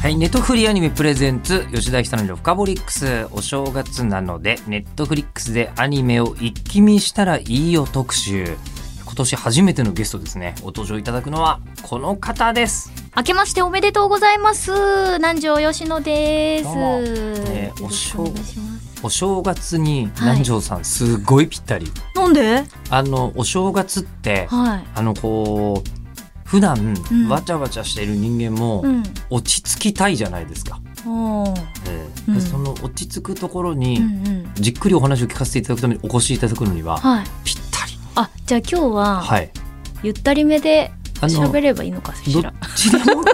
はい、ネットフリアニメプレゼンツ吉田久典のフカボリックス。お正月なのでネットフリックスでアニメを一気見したらいいよ特集。今年初めてのゲストですね。お登場いただくのはこの方です。明けましておめでとうございます。南條吉野です。どうも。えーよろしくお願いします。お正月にはい。南條さんすごいぴったり、なんで？あのお正月ってはい。あのこう普段うん。わちゃわちゃしている人間もうん。落ち着きたいじゃないですか、ええ。うん。でその落ち着くところうに、じっくりお話を聞かせていただくためにお越しいただくのにははい。ぴったり。あじゃあ今日ははい。ゆったりめであの喋ればいいのかしどっらちでも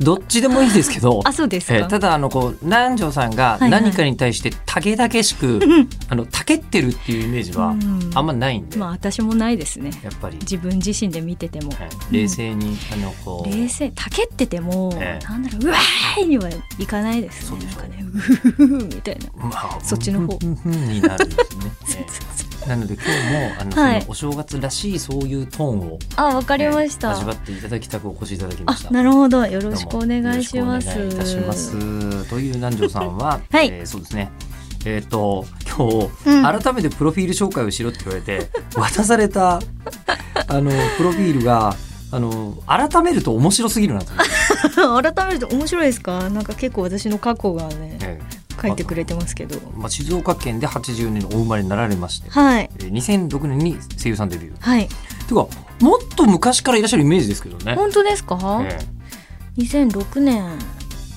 どっちでもいいですけど。あそうですか。えーただあのこう南條さんが何かに対してたげだけしく、うんあのたけってるっていうイメージはうん。あんまないんで、まあ私もないですね。やっぱり、自分自身で見てても。はい。冷静に、あのこう。冷静たけってても、ええ。なんだろううわーいにはいかないですそうでしょね。なんかねうふふふみたいな。まあそっちの方。うんうんうんになるんですね。えーなので今日もあの、はい。そのお正月らしいそういうトーンを、あわかりました、えー味わっていただきたくお越しいただきました。あなるほど。よろしくお願いします。お願いいたします。という南條さんは、はい。えーそうですね。えっ、と今日、うん。改めてプロフィール紹介をしろって言われて 渡されたあのプロフィールがあの改めると面白すぎるなと 改めて面白いですか？なんか結構私の過去がねえ書いてくれてますけど。ーまあ、静岡県で80年のお生まれになられまして、はい。えー2006年に声優さんデビュー。はい。てかもっと昔からいらっしゃるイメージですけどね。本当ですか、え2006年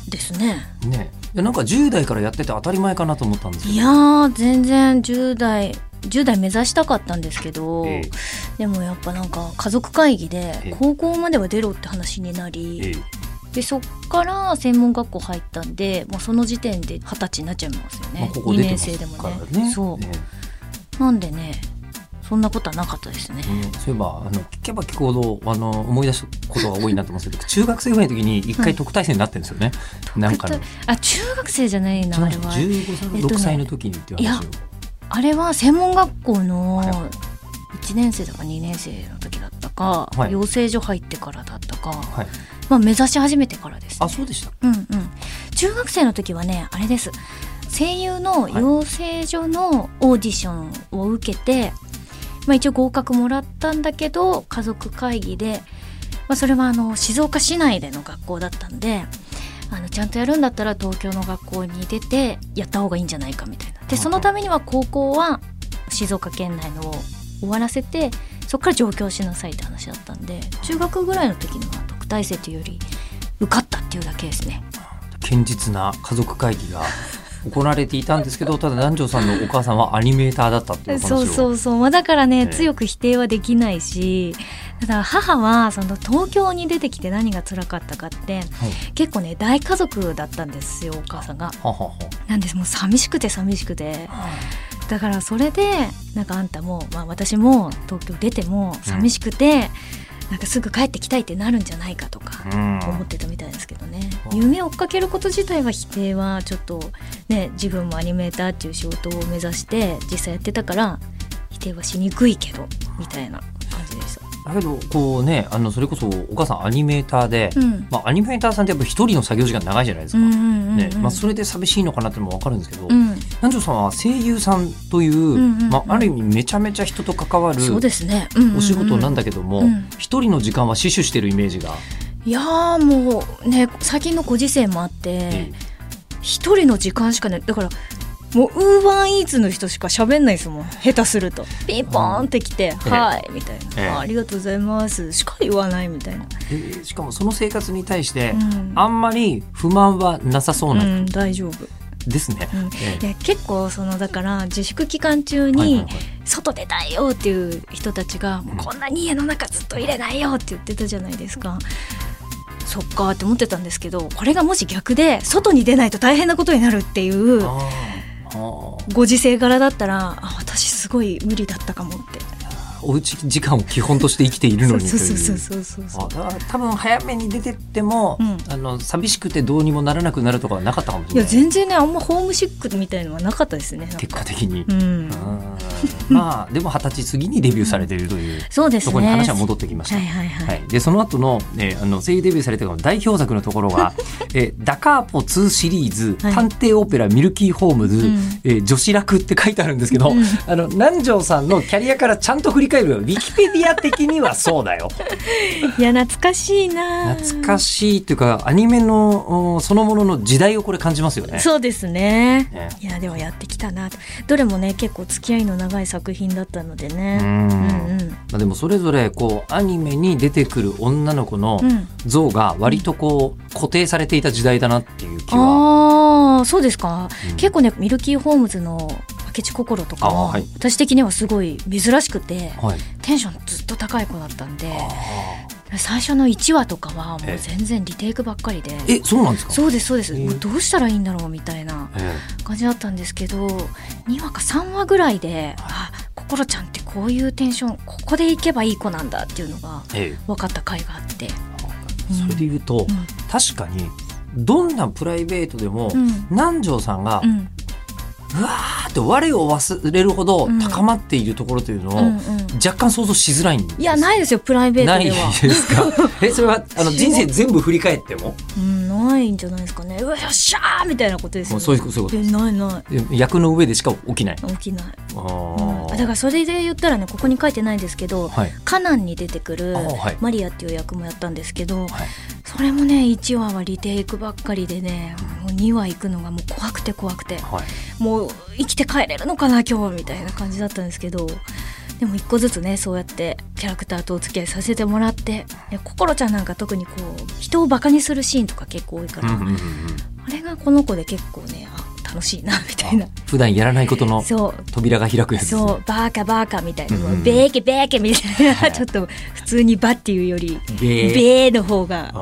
ですね。え。ねなんか10代からやってて当たり前かなと思ったんですけど。いやー全然10代10代目指したかったんですけど、えでもやっぱなんか家族会議ええ。で高校までは出ろって話になえり、えでそっから専門学校入ったんでもうその時点で二十歳になっちゃいますよまあ、ね、ここ2出てます年生でもね。ね。そう。えなんでねそんなことはなかったですね、えねそういえばあの聞けば聞くほどあの思い出すことが多いなと思うんですけど 中学生ぐらいの時に一回特待生になってるんですよね、なんかの。あ中学生じゃないなあれは15歳、えっとね6歳の時にっていう話を。あれは専門学校のはい1年生とか2年生の時だったか、はい。養成所入ってからだったか、はいまあ、目指し始めてからです、ね、あそうでした。うんうん。中学生の時はねあれです。声優の養成所のオーディションを受けて、まあ、一応合格もらったんだけど家族会議で、まあ、それはあの静岡市内での学校だったんであのちゃんとやるんだったら東京の学校に出てやった方がいいんじゃないかみたいな。でそのためには高校は静岡県内のを終わらせてそこから上京しなさいって話だったんで中学ぐらいの時には特待生というより受かったっていうだけですね。堅実な家族会議が行われていたんですけどただ南條さんのお母さんはアニメーターだったっていう話を。そうそうそう、まあ、だからね、ええ。強く否定はできないしただ母はその東京に出てきて何が辛かったかって、結構ね大家族だったんですよお母さんが。はははなんです。もう寂しくて寂しくて。だからそれでなんかあんたも、まあ、私も東京出ても寂しくて、なんかすぐ帰ってきたいってなるんじゃないかとか。うん思ってたみたいですけどね、うん夢を追っかけること自体は否定はちょっとね自分もアニメーターっていう仕事を目指して実際やってたから否定はしにくいけどみたいな感じでした。だけどこうねあのそれこそお母さんアニメーターで、うんまあ、アニメーターさんってやっぱ一人の作業時間長いじゃないですか。ねまあ、それで寂しいのかなってのも分かるんですけど、うん南條さんは声優さんという、んうんうん。まあ、ある意味めちゃめちゃ人と関わるそうですね、うんうんうん。お仕事なんだけどもうん。一、人の時間は死守してるイメージが、いやーもうね最近のご時世もあってえ一人の時間しかない。だからもうウーバーイーツの人しか喋んないですもん。下手すると。ピンポーンって来て「ええはい」みたいな、ええ。あ「ありがとうございます」しか言わないみたいな、えでしかもその生活に対して、うん。あんまり不満はなさそうな、うん、大丈夫、ですね。うん。結構そのだから自粛期間中にはい外出たいよっていう人たちが、こんなに家の中ずっと入れないよって言ってたじゃないですか。そっかって思ってたんですけどこれがもし逆で外に出ないと大変なことになるっていうご時世柄だったらあ私すごい無理だったかもっておうち時間を基本として生きているのにという。そうそうそうそうそうあだから多分早めに出てっても、うん。あの寂しくてどうにもならなくなるとかはなかったかもしいやれない。全然ねあんまホームシックみたいのはなかったですね結果的に、うんうん まあでも二十歳過ぎにデビューされているという、そうですね。そこに話は戻ってきました。はいはいはい、はい、でその後の,、えーあの声優デビューされてからの代表作のところが「えーダカーポ2シリーズ、はい。探偵オペラミルキーホームズ、ん。えー女子楽」って書いてあるんですけど、うん。あの南條さんのキャリアからちゃんと振り返るウィキペディア的にはそうだよ。いや懐かしいな。懐かしいというかアニメのおそのものの時代をこれ感じますよね。そうですね。ね。いやでもやってきたなと。どれもね結構付き合いの長い作品だったのでね。うん。うんまあ、でもそれぞれこうアニメに出てくる女の子のうん、うん、像が割とこう固定されていた時代だなっていう気は。ああそうですか、うん。結構ねミルキーホームズの明智心とかは、あはい。私的にはすごい珍しくてはい、テンションずっと高い子だったんであ最初の1話とかはもうええ全然リテイクばっかりで。ーえそうなんですか？そうですそうです、ええ。もうどうしたらいいんだろうみたいなえ感じだったんですけど2話か3話ぐらいであ心ちゃんってこういうテンションここでいけばいい子なんだっていうのがええ。分かった回があって、えそれで言うと、うん。確かにどんなプライベートでも、うん。南條さんが、うんうわーって我を忘れるほどうん。高まっているところというのを、うんうん。若干想像しづらいんです。いやないですよプライベートないでは。ですか？えそれはあの 人生全部振り返っても？うん、ないんじゃないですかね。うわよっしゃーみたいなことですよ、ね。そういうそういうこと。えないない。役の上でしか起きない。起きない。あうん。だからそれで言ったらねここに書いてないんですけど、はい。カナンに出てくるマリアっていう役もやったんですけど、はい。それもね1話はリテイクばっかりでね、もう2話行くのがもう怖くて怖くて。はい。もう生きて帰れるのかな今日みたいな感じだったんですけどでも一個ずつねそうやってキャラクターとお付き合いさせてもらって心ちゃんなんか特にこう人をバカにするシーンとか結構多いから、うんうんうんうん。あれがこの子で結構ねあ楽しいな みたいな。普段やらないことのそう。扉が開くやつね。そうバーカバーカみたいな、うんうんベーケベーケみたいな。ちょっと普通にバっていうよりベー。の方が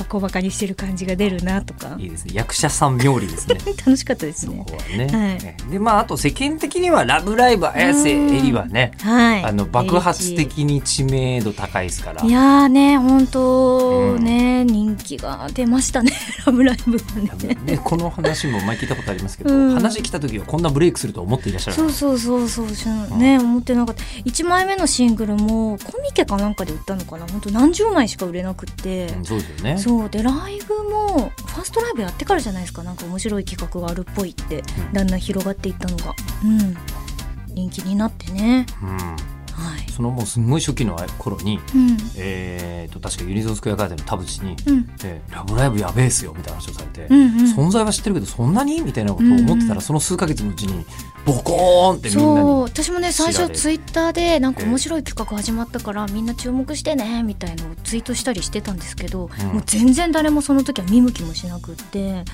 あバコバカにしてる感じが出るなとか。ーいいですね。役者さん冥利ですね。楽しかったですそねこはね、はい。でまああと世間的には「ラブライブ!」綾瀬えりはねはい。あの爆発的に知名度高いですから。いやーね本当ね、人気が出ましたね。ラブライブはね。ね、この話も前聞いたことありますけど、うん。話来た時はこんなブレイクすると思っていらっしゃるそうそうそうそうしね思ってなかった。1枚目のシングルもコミケかなんかで売ったのかな。本当何十枚しか売れなくって、うんそうですよねそうでライブもファーストライブやってからじゃないですか。なんか面白い企画があるっぽいって。うん。だんだん広がっていったのが。うん。人気になってね。うん、はいそのもうすんごい初期の頃に、うん。えー、と確かユニゾンスクエアガーデンの田淵にうん「えーラブライブやべえっすよ」みたいな話をされて、うんうん。存在は知ってるけどそんなにみたいなことを思ってたら、うんうん。その数ヶ月のうちにボコーンってみんなそう。に私もね最初ツイッターでなんか面白い企画始まったからみんな注目してねみたいのをツイートしたりしてたんですけど、うん。もう全然誰もその時は見向きもしなくって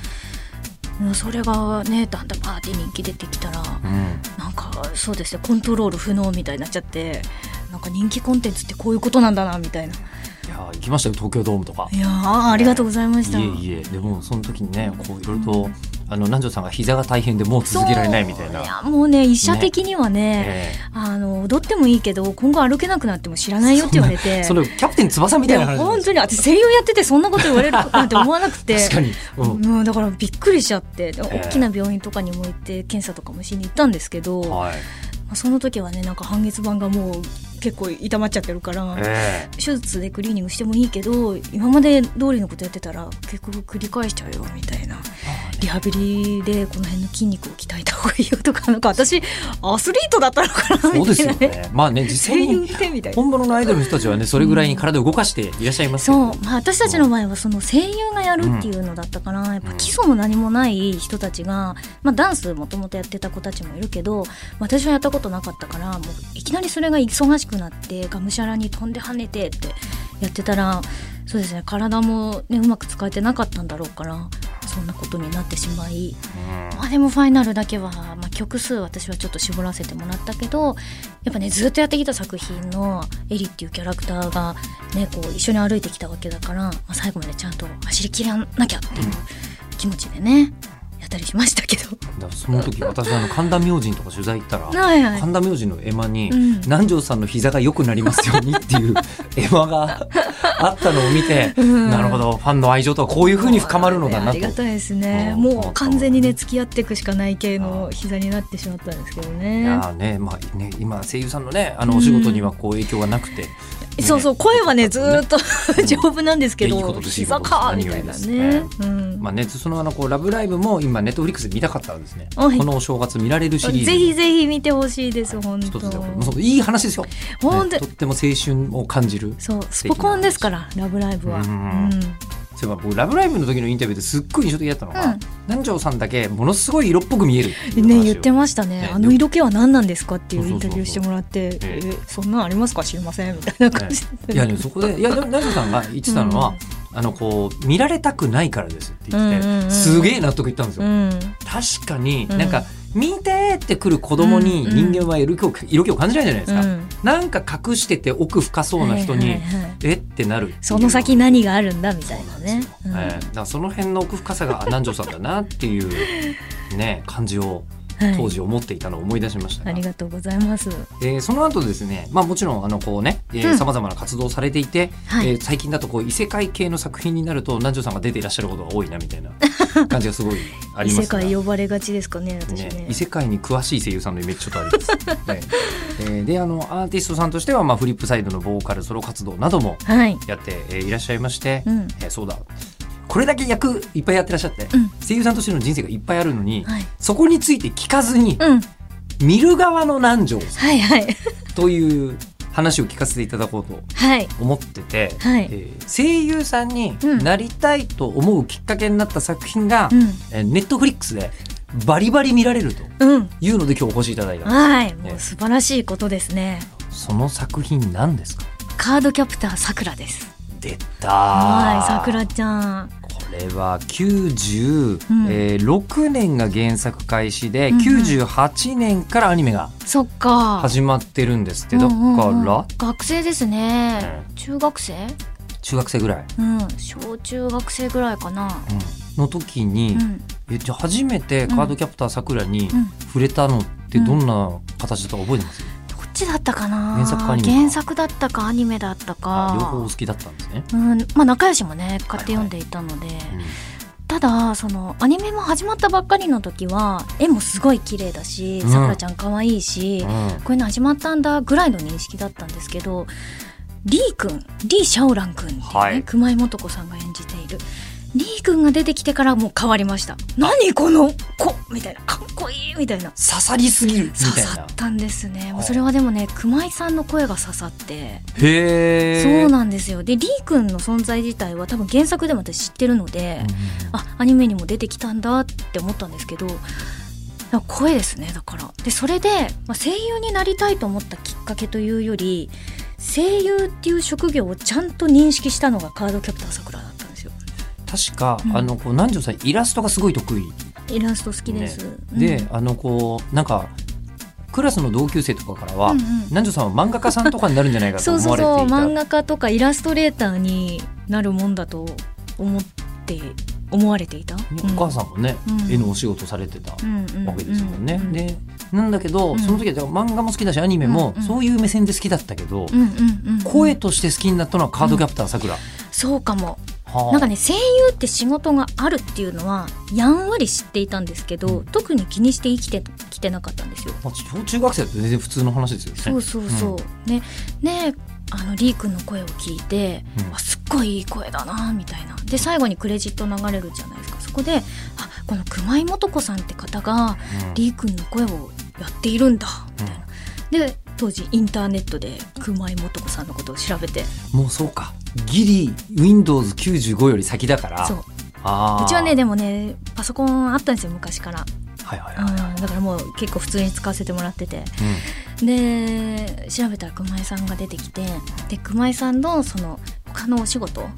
もうそれがねだんだんバーって人気出てきたらうん。なんかそうですねコントロール不能みたいになっちゃってなんか人気コンテンツってこういうことなんだなみたいな。いやー行きましたよ東京ドームとか。いやーありがとうございました。いえいえでもその時にねこういろいろと、あの南條さんが膝が大変でもう続けられないみたいな。そうやもうね医者的にはねえあの踊ってもいいけど今後歩けなくなっても知らないよって言われえて。それキャプテン翼みたいな本当に私声優やっててそんなこと言われるなんて思わなくて。確かに、うん。もうだからびっくりしちゃって大きな病院とかにも行って検査とかもしに行ったんですけど、まはい。あその時はねなんか半月板がもう結構痛まっちゃってるから、え手術でクリーニングしてもいいけど今まで通りのことやってたら結局繰り返しちゃうよみたいな。リハビリでこの辺の筋肉を鍛えた方がいいよとかなんか私アスリートだったのかなそうですよみたいなね。ね。まあね 実際にってみたいな。本物のアイドルの人たちはねそれぐらいに体を動かしていらっしゃいますけど。そう、まあ、私たちの場合はその声優がやるっていうのだったから、やっぱ基礎も何もない人たちが、まあ、ダンスもともとやってた子たちもいるけど私はやったことなかったからもういきなりそれが忙しくなってがむしゃらに飛んで跳ねてってやってたらそうですね体も、ね、うまく使えてなかったんだろうからそんなことになってしまい。うん。まあでもファイナルだけは、まあ、曲数私はちょっと絞らせてもらったけどやっぱねずっとやってきた作品のエリっていうキャラクターがねこう一緒に歩いてきたわけだから、まあ、最後までちゃんと走りきらなきゃっていう気持ちでねやったりしましたけど。その時私あの神田明神とか取材行ったらはいはい。神田明神の絵馬に、うん。南條さんの膝が良くなりますようにっていう 絵馬があったのを見て、うん。なるほどファンの愛情とはこういうふうに深まるのだなあとりがたいですね。うん。もう完全にね付き合っていくしかない系の膝になってしまったんですけどいねやーねまあね今声優さんのねあのお仕事にはこう影響がなくて、ねそうそう声はねずーっとん。丈夫なんですけど膝かみたいなね。まあね、そのあのこうラブライブも今ネットフリックスで見たかったらですね、はい。このお正月見られるシリーズ。ぜひぜひ見てほしいです本当。いい話ですよ、本当。ねとっても青春を感じるそうスポコンですからラブライブは。ううん。んそういえば僕ラブライブの時のインタビューですっごい印象的だったのが、うん。南條さんだけものすごい色っぽく見えるっていう話を。ね言ってましたね。ねあの色気は何なんですかっていうインタビューしてもらってええそんなんありますか知りませんみたいな感じで。いやねそこでいや南條さんが言ってたのは、あのこう見られたくないからですって言って、うんうんうんすげえ納得いったんですよ、うん。確かにうんなん。か、見てってくる子供に人間は色気を色気を感じないじゃないですか、うん。なんか隠してて奥深そうな人に、はいはいはいえ？ってなる。その先何があるんだみたいなね。そうなんえーだからその辺の奥深さがあ南條さんだなっていうね感じをはい当時思っていたのを思い出しましたが、ありがとうございます。えーその後ですね、まあ、もちろんあのこうねうん。さまざまな活動をされていて、はい。えー最近だとこう異世界系の作品になると南條さんが出ていらっしゃることが多いなみたいな 感じがすごいあり異ますが。世界呼ばれがちですかね私ね。ね異世界に詳しい声優さんのイメージちょっとあります。ね。えーであのアーティストさんとしては、まあ、フリップサイドのボーカルソロ活動などもはい。やって、えーいらっしゃいまして、うん。えーそうだこれだけ役いっぱいやってらっしゃって、うん。声優さんとしての人生がいっぱいあるのに、はい。そこについて聞かずに、うん。見る側の南條さはいはい。ん という話を聞かせていただこうとはい。思ってて、はい。えー声優さんにうんなりたいと思うきっかけになった作品が、うん。えーネットフリックスでバリバリ見られるとうん。いうので今日お越しいただいたはい。もう素晴らしいことですね。その作品何ですか？カードキャプターさくらです出た。はいさくらちゃん。これは96、うん。えー6年が原作開始で、うんうん。98年からアニメがそっか。始まってるんですって。だから、学生ですね。う中学生？中学生ぐらい、うん。小中学生ぐらいかな。うん。の時に、うん。えじゃあ初めてカードキャプターさくらにうん。触れたのってどんな形だったか覚えてます、ちだったかな？原作か原作だったかアニメだったあ両方お好かきだったんですね。うんまあ仲良しもね買って読んでいたので、うん。ただそのアニメも始まったばっかりの時は絵もすごい綺麗だしうん。さくらちゃん可愛いし、うん。こういうの始まったんだぐらいの認識だったんですけどリー君リー・シャオラン君っていうね、はい。熊井素子さんが演じている。リー君が出てきてからもう変わりました。何この子みたいな。かっこいいみたいな。刺さりすぎるみ刺たいな。さったんですね。もはいうそれはでもね熊井さんの声が刺さって。へえ。そうなんですよ。でリー君の存在自体は多分原作でも私知ってるので、あアニメにも出てきたんだって思ったんですけど声ですねだから。でそれで、まあ、声優になりたいと思ったきっかけというより声優っていう職業をちゃんと認識したのがカードキャプターさくらだっ確か、うん。あのこう南條さんイラストがすごい得意。イラスト好きです、ね。うん。で、あのこうなんかクラスの同級生とかからは、うんうん。南條さんは漫画家さんとかになるんじゃないかとそうそう思われていた。そう漫画家とかイラストレーターになるもんだと思って思われていた、ねお母さんもね、うん。絵のお仕事されてたわんうんうんけですもんね。うん。でなんだけど、うん。その時は漫画も好きだしアニメもうんうんそういう目線で好きだったけど、うんうんうんうん。声として好きになったのはカードキャプターさくら。そうかも。はあなんかね声優って仕事があるっていうのはやんわり知っていたんですけど、うん特に気にして生きてきてなかったんですよ。まあ小中学生だと全然普通の話ですよね。そうそうそう。ねねあのリー君の声を聞いて、うんあすっごいいい声だなみたいなで最後にクレジット流れるじゃないですかそこであこの熊井素子さんって方がうんリー君の声をやっているんだみたいな。で当時インターネットで熊井素子さんのことを調べて。もうそうか。ギリ Windows95 より先だから。そう。うちはねでもねパソコンあったんですよ昔から。はいはいうんはい、だからもう結構普通に使わせてもらってて。うん。で調べたら熊井さんが出てきて。で熊井さんのその他のお仕事と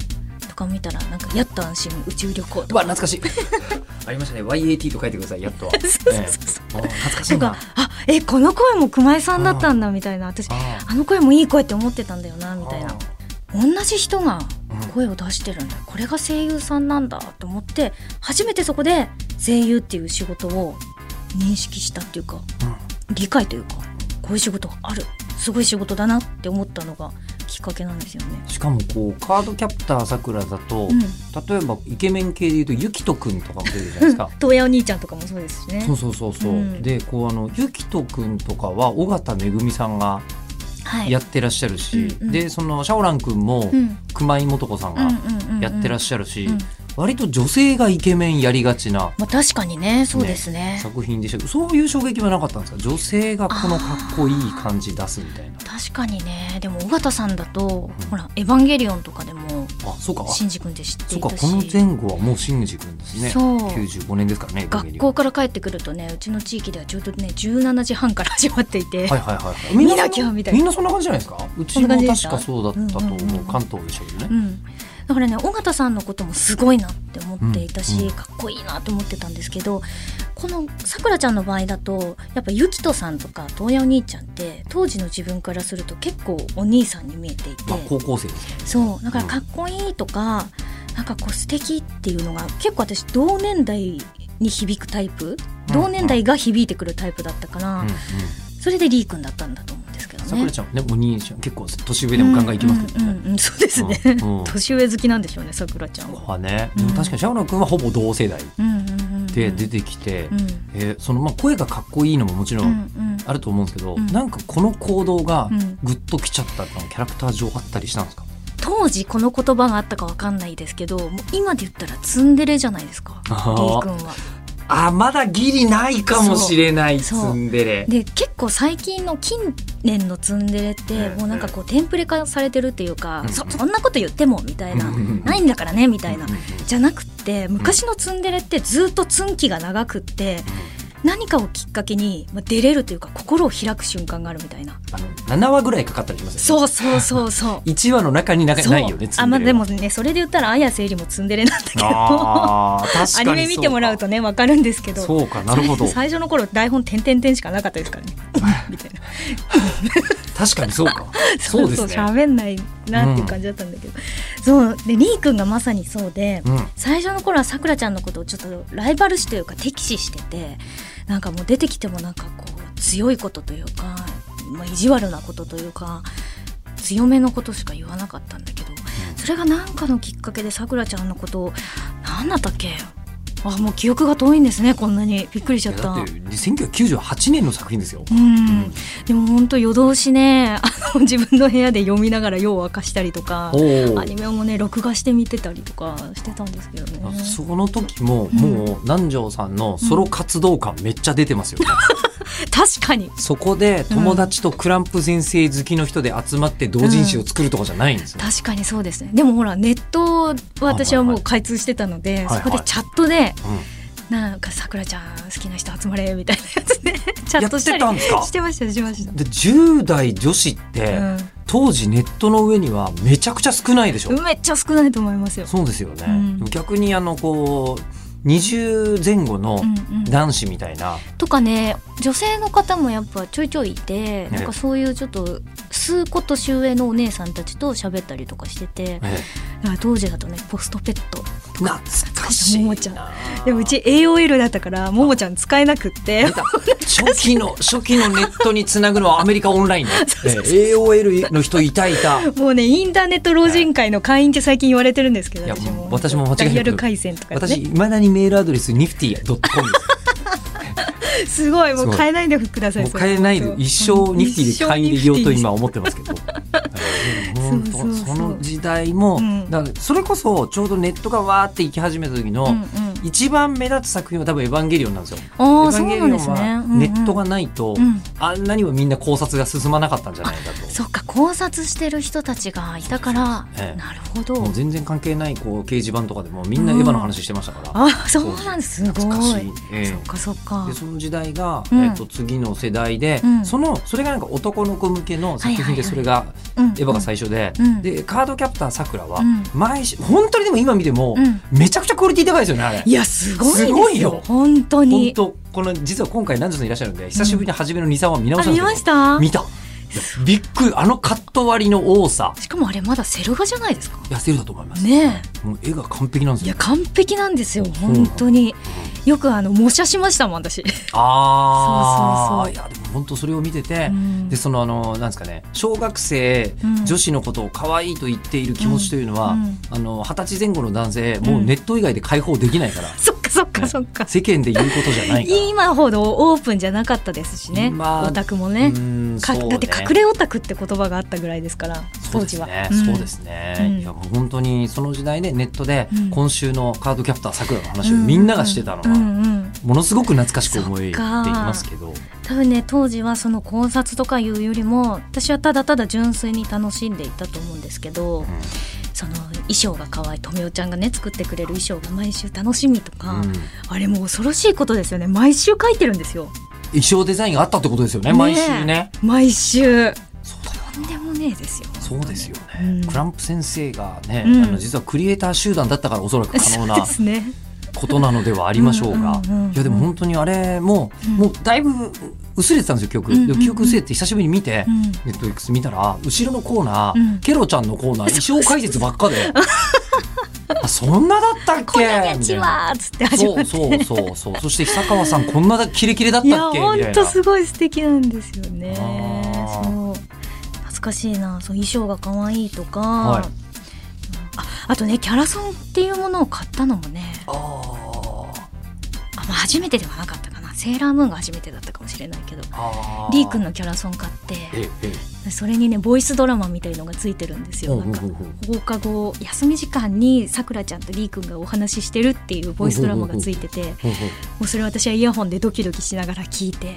か見たらなんかやっと安心宇宙旅行とか。うわ懐かしい。ありましたね。YAT と書いてくださいやっとは。そうそうそうえ懐かしいな。あえこの声も熊井さんだったんだみたいな。私ああの声もいい声って思ってたんだよなみたいな。あ同じ人がうん。声を出してるんだ。これが声優さんなんだと思って初めてそこで声優っていう仕事を認識したっていうかうん。理解というかこういう仕事がある。すごい仕事だなって思ったのがきっかけなんですよね。しかもこうカードキャプターさくらだと、うん例えばイケメン系でいうとゆきとくんとかも出るじゃないですか。東野お兄ちゃんとかもそうですしねそう。そうそうそう、うんでこうあのゆきとくんとかは尾形めぐみさんがはい。やってらっしゃるし、うんうんでそのシャオランくんもうん熊井素子さんがやってらっゃしゃるし、うん割と女性がイケメンやりがちなまあ確かにねそうですね。作品でしたけどそういう衝撃はなかったんですか？女性がこのかっこいい感じ出すみたいな。確かにね。でも尾形さんだと、うん。ほら「エヴァンゲリオン」とかでもあそうか。あシンジ君って知ってそうかいたしこの前後はもうシンジ君ですね。そう。95年ですからね学校から帰ってくるとねうちの地域ではちょうどね17時半から始まっていて、はいはいはいはい。見なきゃみたいな。みんなそんな感じじゃないですか？うちも確かそうだったと思う,、うんうんうん。関東でしたけどね、うん、だからね尾形さんのこともすごいなって思っていたし、うん。うんかっこいいなと思ってたんですけどこのさくらちゃんの場合だとやっぱゆきとさんとか東野お兄ちゃんって当時の自分からすると結構お兄さんに見えていて、まあ、高校生ですそうだからかっこいいとか、なんかこう素敵っていうのが結構私同年代に響くタイプ、同年代が響いてくるタイプだったから、うんうん。それでリー君だったんだと。さくらちゃんはねお兄ちゃん結構年上でもガンガンいきますけどね、うんうんうんうんそうですね、うんうん年上好きなんでしょうねさくらちゃんは。はね、うん。でも確かにシャオラン君はほぼ同世代うんうんうんうん。で出てきて、うん。えーそのまあ声がかっこいいのももちろうんん。あると思うんですけど、うん。なんかこの行動がうん。グッときちゃったのキャラクター上あったりしたんですか、当時この言葉があったかわかんないですけど今で言ったらツンデレじゃないですか君は。あまだギリないかもしれないツンデレ。で結構最近の近年のツンデレってうんもうなんかこうテンプレ化されてるっていうか、うん。そそんなこと言ってもみたいな、ないんだからねみたいな、じゃなくって昔のツンデレってずっとツン期が長くって何かをきっかけに、まあ、出れるというか心を開く瞬間があるみたいな。あの7話ぐらいかかったりしますよね。そうそうそうそう。1話の中になないよねあまあでもねそれで言ったら綾瀬絵里もツンデレなんだけど。アニメ見てもらうとね分かるんですけど。そうかなるほど。最初の頃台本点々点しかなかったですからね。みたいな。確かにそうか。そうですね。喋んないなっていう感じだったんだけど、そう。でリー君がまさにそうで、うん。最初の頃はさくらちゃんのことをちょっとライバル視というか敵視しててなんかもう出てきてもなんかこう強いことというか、まあ、意地悪なことというか強めのことしか言わなかったんだけどそれが何かのきっかけでさくらちゃんのことを何だったっけ？あもう記憶が遠いんですねこんなに。びっくりしちゃった。だって1998年の作品ですよ、うん、でも本当夜通しね あの自分の部屋で読みながら夜を明かしたりとかアニメもね録画して見てたりとかしてたんですけどね。その時もうんもう南條さんのソロ活動感めっちゃ出てますよね、確かに。そこで友達とクランプ先生好きの人で集まって同人誌を作るとかじゃないんですよ、確かにそうですね。でもほらネットは私はもう開通してたので、はいはい。そこでチャットでうん。なんかさくらちゃん好きな人集まれみたいなやつで チャットしたりやってたんですか？してましたしてました。で10代女子って、うん。当時ネットの上にはめちゃくちゃ少ないでしょ、めっちゃ少ないと思いますよ。そうですよね、うん。逆にあのこう20前後のうんうん。男子みたいな、とかね女性の方もやっぱちょいちょいいて、ねなんかそういうちょっと数個年上のお姉さんたちと喋ったりとかしてて当時だとねポストペット。え懐かしいな。ももちゃでもうち AOL だったからももちゃん使えなくって。初期の 初期のネットにつなぐのはアメリカオンライン。AOL の人いたいた。もうねインターネット老人会の会員って最近言われてるんですけどいや私も。私も間違いなく。ダイヤル回線とか私ね。いまだにメールアドレスニフティドットコム すごいもう変えないでくださいもう変えないで一生ニフティで会員でいようと今思ってますけど。その時代も、うん。だからそれこそちょうどネットがわーって行き始めた時の、うんうん一番目立つ作品は多分「エヴァンゲリオン」なんですよ。エヴァンゲリオンはネットがないと、うん。うんあんなにもみんな考察が進まなかったんじゃないかと。そっか考察してる人たちがいたからええなるほど。全然関係ないこう掲示板とかでもみんなエヴァの話してましたから。あそうなんです。すごい。い、ええ。そっかそっか。でその時代が、うん。えっと次の世代で、うん。そのそれがなんか男の子向けの作品でそれがうん。エヴァが最初で、うん。でカードキャプターさくらはうん。毎週本当にでも今見ても、うん。めちゃくちゃクオリティ高いですよねあれ。いやすごいですすごいよ。本当本に当この実は今回南條さんいらっしゃるんで久しぶりに初めの23話見直したんですけどました？見た びっくりあのカット割りの多さ。しかもあれまだセル画じゃないですか？痩せるだと思います、ねもう絵が完璧なんですよ。えいや完璧なんですよ。本当に。よくあの模写しましたもん私。ああそうそうそう。いやでも本当それを見てて、うん。でそのあのなんですかね小学生、うん。女子のことを可愛いと言っている気持ちというのは、うん。うん。あの二十歳前後の男性もうネット以外で解放できないから、そっかそっかね。そっか。世間で言うことじゃない。今ほどオープンじゃなかったですしね。まあオタクもね。ねかだって隠れオタクって言葉があったぐらいですから当時は。そうですね、うん。いやもう本当にその時代ねネットでうん。今週のカードキャプターさくらの話をみんながしてたのは、うんうん。うんものすごく懐かしく思えていますけど、多分ね当時はその考察とかいうよりも私はただただ純粋に楽しんでいたと思うんですけど、その衣装が可愛いとみおちゃんがね作ってくれる衣装が毎週楽しみとか、うん。あれもう恐ろしいことですよね。毎週書いてるんですよ。衣装デザインがあったってことですよねね毎週ね。毎週。とんでもねえですよ。そうですよね、うん。クランプ先生がね、うん。あの実はクリエイター集団だったからおそらく可能なことなのではありましょうが。うん。いやでも本当にあれも、うん。もうだいぶ薄れてたんですよ記憶、うんうんうん。記憶薄れて久しぶりに見て、うん。ネットフリックス見たら後ろのコーナー、うん。ケロちゃんのコーナー衣装解説ばっかで。あそんなだったっけ？っつって始まそうそうそうそう。そして久川さんこんなだキレキレだったっけ？みほたいな。んとすごい素敵なんですよね。そう懐かしいな。そう衣装が可愛いとか、はい。ああとねキャラソンっていうものを買ったのもね。あまあ、初めてではなかったセーラームーンが初めてだったかもしれないけどリー君のキャラソン買ってそれにねボイスドラマみたいのがついてるんですえよなんか放課後休み時間にさくらちゃんとリー君がお話ししてるっていうボイスドラマがついててもほうそれ私はイヤホンでドキドキしながら聞いて、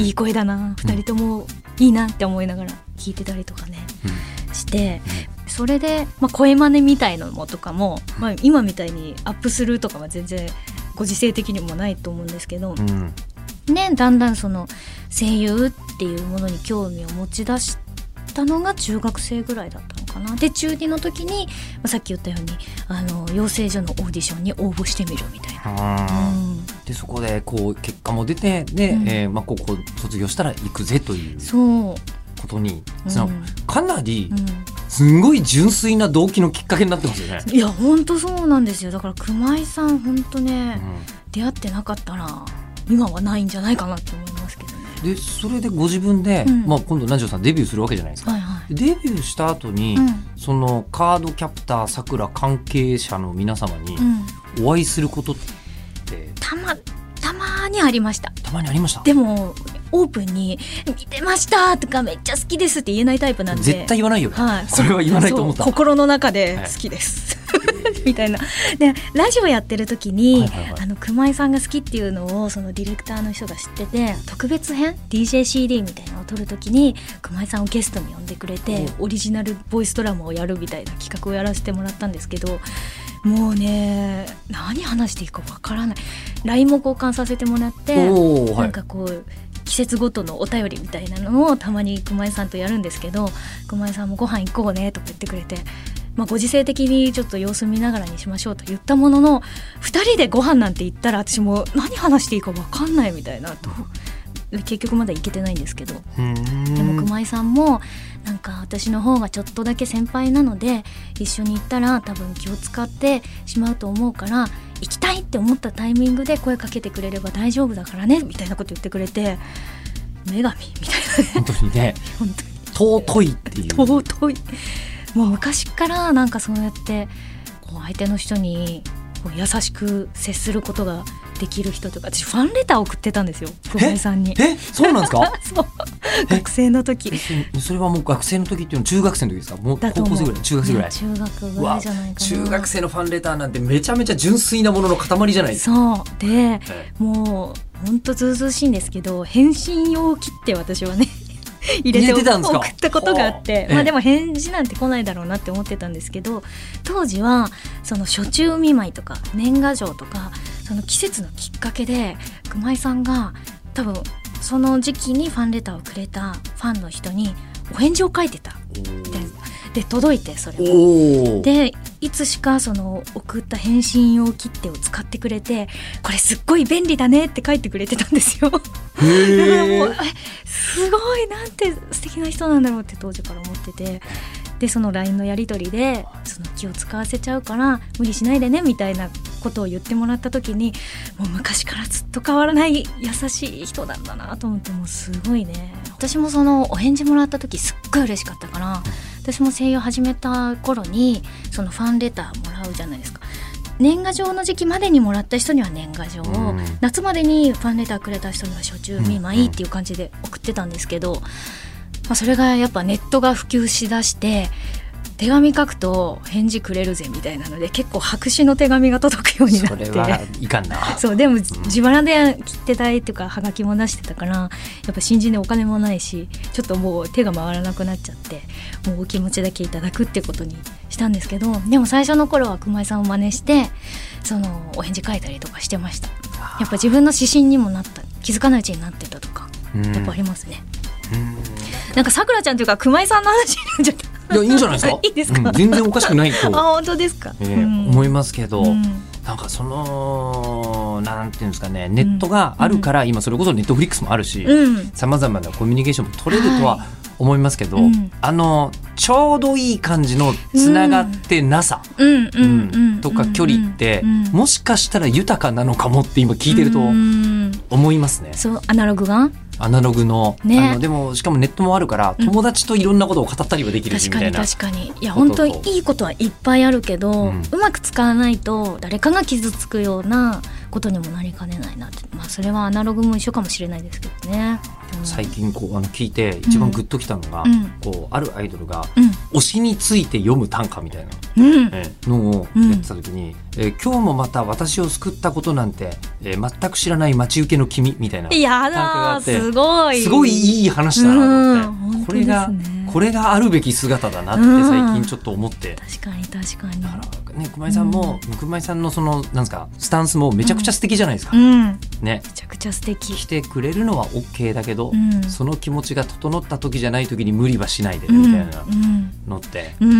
いい声だな2人ともいいなって思いながら聞いてたりとかねうん。してそれで、まあ、声真似みたいのもとかも、まあ、今みたいにアップするとかは全然ご時世的にもないと思うんですけど、うん。ね、だんだんその声優っていうものに興味を持ち出したのが中学生ぐらいだったのかな。で中2の時に、まあ、さっき言ったようにあの養成所のオーディションに応募してみるみたいな。でそこでこう結果も出てで、うん。えーまあ、高校卒業したら行くぜというそう、ことにうん。そのかなりうんすんごい純粋な動機のきっかけになってますよね。いや本当そうなんですよだから熊井さん本当ね、う出会ってなかったら今はないんじゃないかなって思いますけどね。んでそれでご自分で、うんまあ、今度南條さんデビューするわけじゃないですか。はいはい。デビューした後に、うんそのカードキャプターさくら関係者の皆様にうん、お会いすることって？たまたまにありました。たまにありました？でもオープンに「見てました!」とか「めっちゃ好きです」って言えないタイプなんで。絶対言わないよね、はい、それは言わないと思った。心の中で好きです、みたいな。でラジオやってる時に、はいはいはい。あの熊井さんが好きっていうのをそのディレクターの人が知ってて特別編？DJCD みたいなのを撮る時に熊井さんをゲストに呼んでくれてオリジナルボイスドラマをやるみたいな企画をやらせてもらったんですけどもうね何話していいかわからない。LINE も交換させてもらってはないんかこう季節ごとのお便りみたいなのをたまに熊井さんとやるんですけど熊井さんもご飯行こうねとか言ってくれて、まあ、ご時世的にちょっと様子見ながらにしましょうと言ったものの2人でご飯なんて言ったら私も何話していいか分かんないみたいなと 結局まだ行けてないんですけど。でも熊井さんもなんか私の方がちょっとだけ先輩なので一緒に行ったら多分気を使ってしまうと思うから行きたいって思ったタイミングで声かけてくれれば大丈夫だからねみたいなこと言ってくれて女神みたいなね。本当にね。本当に。尊いっていう。尊い。もう昔からなんかそうやってこう相手の人にこう優しく接することができる人とか私ファンレター送ってたんですよ久保さんに。え？そうなんですか？そう。学生の時。えそれはもう学生の時っていうのは中学生の時ですか？もう高校生ぐらい？中学生ぐらい？や中学ぐらいじゃないかな。中学生のファンレターなんてめちゃめちゃ純粋なものの塊じゃないですか。そう。でえもうほんとずうずうしいんですけど返信用を切って私はね 入れて送ったことがあってまあでも返事なんて来ないだろうなって思ってたんですけど当時はその初中見舞いとか年賀状とかその季節のきっかけで熊井さんが多分その時期にファンレターをくれたファンの人にお返事を書いてた。でで届いてそれも。でいつしかその送った返信用切手を使ってくれてこれすっごい便利だねって書いてくれてたんですよ。だからもうすごいなんて素敵な人なんだろうって当時から思っててでその LINE のやり取りでその気を使わせちゃうから無理しないでねみたいなことを言ってもらった時にもう昔からずっと変わらない優しい人なんだなと思ってもうすごいね。私もそのお返事もらった時すっごい嬉しかったから私も声優始めた頃にそのファンレターもらうじゃないですか。年賀状の時期までにもらった人には年賀状を、うん。夏までにファンレターくれた人には初中見舞いっていう感じで送ってたんですけど、まあ、それがやっぱネットが普及しだして手紙書くと返事くれるぜみたいなので結構白紙の手紙が届くようになって。それはいかんな。そうでも自腹で切手代っていうかはがきも出してたからやっぱ新人でお金もないしちょっともう手が回らなくなっちゃってもうお気持ちだけいただくってことにしたんですけどでも最初の頃は熊井さんを真似してそのお返事書いたりとかしてました。やっぱ自分の指針にもなった気づかないうちになってたとかうん。やっぱありますね、うんなんかさくらちゃんというか熊井さんの話になっちゃった。いやいいんじゃないですか？いいですか？うん全然おかしくないと、あ本当ですか、えーうん。思いますけど、うん。なんかそのなんていうんですかねネットがあるから、今それこそネットフリックスもあるしうん。さまざまなコミュニケーションも取れるとは思いますけど、うん。あのちょうどいい感じのつながってなさ、うん。とか距離って、うん。もしかしたら豊かなのかもって今聞いてるとうん。思いますね。そうアナログがアナログの,、ね。あのでもしかもネットもあるからうん。友達といろんなことを語ったりはできるし確かにみたいな。確かにいや本当にいいことはいっぱいあるけど、ううんまく使わないと誰かが傷つくようなことにもなりかねないなって。まあそれはアナログも一緒かもしれないですけどね。うん。最近こうあの聞いて一番グッときたのが、うん。こうあるアイドルがうん。推しについて読む短歌みたいなうん。のをやってた時に、えー今日もまた私を救ったことなんて、えー全く知らない待ち受けの君みたいなや短歌があだってすごい。すごいいい話だなとうん思って、これが、これがあるべき姿だなってうん。最近ちょっと思って。確かに確かに。だからね、熊井さんも、熊井さんのその、なんですか、スタンスもめちゃくちゃ素敵じゃないですか。うん。めね。ちゃくちゃ素敵。来てくれるのは OK だけど、うん。その気持ちが整った時じゃない時に無理はしないでうん。ねみたいなうん。のって、うん。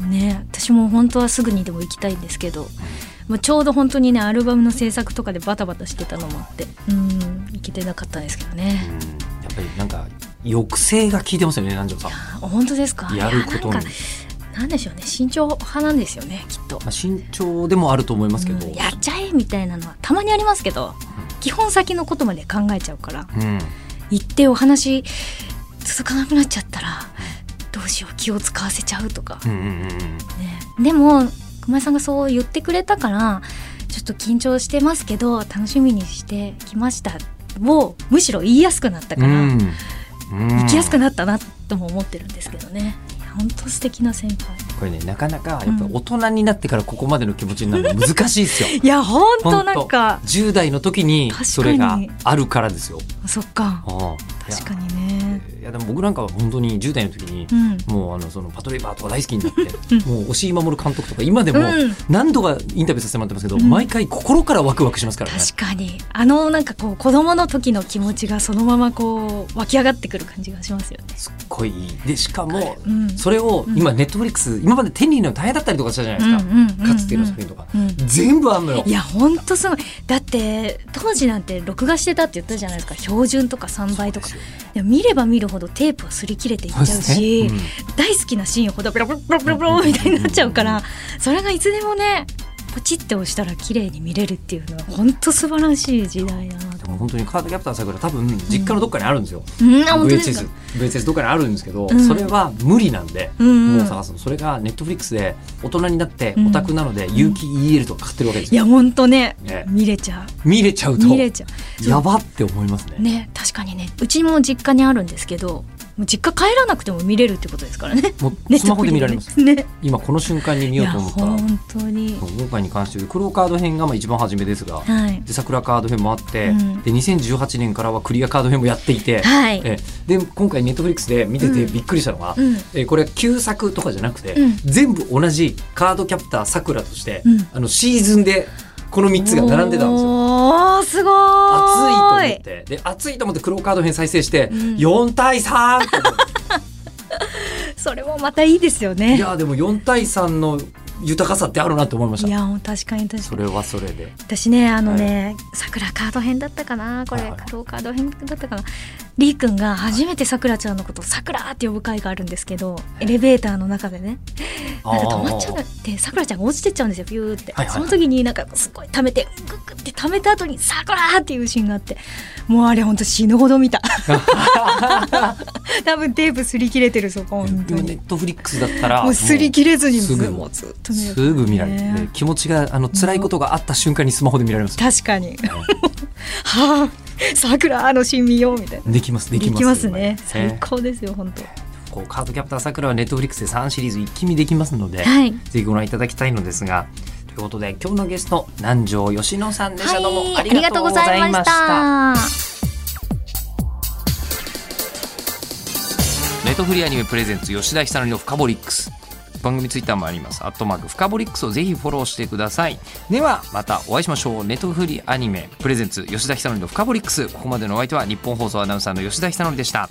うん。ね私も本当はすぐにでも行きたいんですけど、まあ、ちょうど本当にねアルバムの制作とかでバタバタしてたのもあってうん行けてなかったんですけどね、うん。やっぱりなんか抑制が効いてますよね南條さん、まあ本当ですか？やることに。なんでしょうね。慎重派なんですよねきっと、あ、慎重でもあると思いますけど、うんやっちゃえみたいなのはたまにありますけど、基本先のことまで考えちゃうからうん。行ってお話続かなくなっちゃったらどうしよう気を使わせちゃうとか、うんうんうんうん。ね、でも熊井さんがそう言ってくれたからちょっと緊張してますけど楽しみにしてきましたをむしろ言いやすくなったから、うんうん行きやすくなったなとも思ってるんですけどね。本当素敵な先輩。これねなかなかやっぱり大人になってからここまでの気持ちになるの難しいですよ。いや本当なんか。10代の時にそれがあるからですよ。そっか。うん確かにねいやでも僕なんかは本当に10代の時にう、ん。もうあのそのパトレーバーとか大好きになって、うん。もう押井守監督とか今でもうん。何度かインタビューさせてもらってますけど、うん。毎回心からワクワクしますからね。確かに。あのなんかこう子供の時の気持ちがそのままこう湧き上がってくる感じがしますよね。すっごいでしかもうん。それを今ネットフリックス今まで手に入れるの大変だったりとかしたじゃないですか、うんかつての作品とか、うん。全部あんのよ。い。や本当すごい。だって当時なんて録画してたって言ったじゃないですか。標準とか3倍とか。ねでも見れば見るほどテープは擦り切れていっちゃうしね。大好きなシーンほどブラブラブラブラブラみたいになっちゃうからそれがいつでもねポチって押したら綺麗に見れるっていうのは本当素晴らしい時代だな。とでもう本当にカードキャプターさくら多分実家のどっかにあるんですよ、うん、VHS, VHS どっかにあるんですけど、うん。それは無理なんで、うん。うんもう探すの。それがネットフリックスで大人になってうんオタクなので有機 EL とか買ってるわけですよ、いや本当ね。ね。見れちゃ見れちゃう見れちゃう。やばって思いますね。ね確かにね。うちも実家にあるんですけどもう実家帰らなくても見れるってことですからね。もう スマホで見られます。ね。今この瞬間に見ようと思ったら。本当に。今回に関して言うとクローカード編がまあ一番初めですが、はい。で桜カード編もあって、うん。で2018年からはクリアカード編もやっていて、はい。えで今回ネットフリックスで見ててうん。びっくりしたのは、うん。えこれ旧作とかじゃなくて、うん。全部同じカードキャプターさくらとして、うん。あのシーズンでこの3つが並んでたんですよ。おーすご熱いと思って。で熱いと思ってクローカード編再生して、うん。4対3って思って。それもまたいいですよいねやでも4対3の豊かさってあるなって思いました。いやもう確かに確かに。それはそれで。私ねあのね、桜カード編だったかな。これ、はいはい。クローカード編だったかな。りーくんが初めてさくらちゃんのことをさくらって呼ぶ回があるんですけどエレベーターの中でね。なんか止まっちゃうってさくらちゃんが落ちてっちゃうんですよピューって、はいはいはい。その時になんかすごい溜めてグッグって溜めた後にさくらっていうシーンがあって。もうあれほんと死ぬほど見た 多分テープ擦り切れてるそこネに。ットフリックスだったらもう擦り切れずにすぐもうずっとすぐ見られる、ね。ね気持ちがあの辛いことがあった瞬間にスマホで見られます、確かに。は あさくらのシーン見ようみたいな。できますでできますね。今最高ですよ本当。こうカードキャプターさくらはネットフリックスで3シリーズ一気見できますので、はい。ぜひご覧いただきたいのですがということで今日のゲスト南條吉野さんでした、どうもありがとうございましたネットフリーアニメプレゼンツ吉田久典のフカボリックス。番組ツイッターもあります。アットマークフカボリックスをぜひフォローしてください。ではまたお会いしましょう。ネットフリーアニメプレゼンツ吉田久典のフカボリックス。ここまでのお相手は日本放送アナウンサーの吉田久典でした。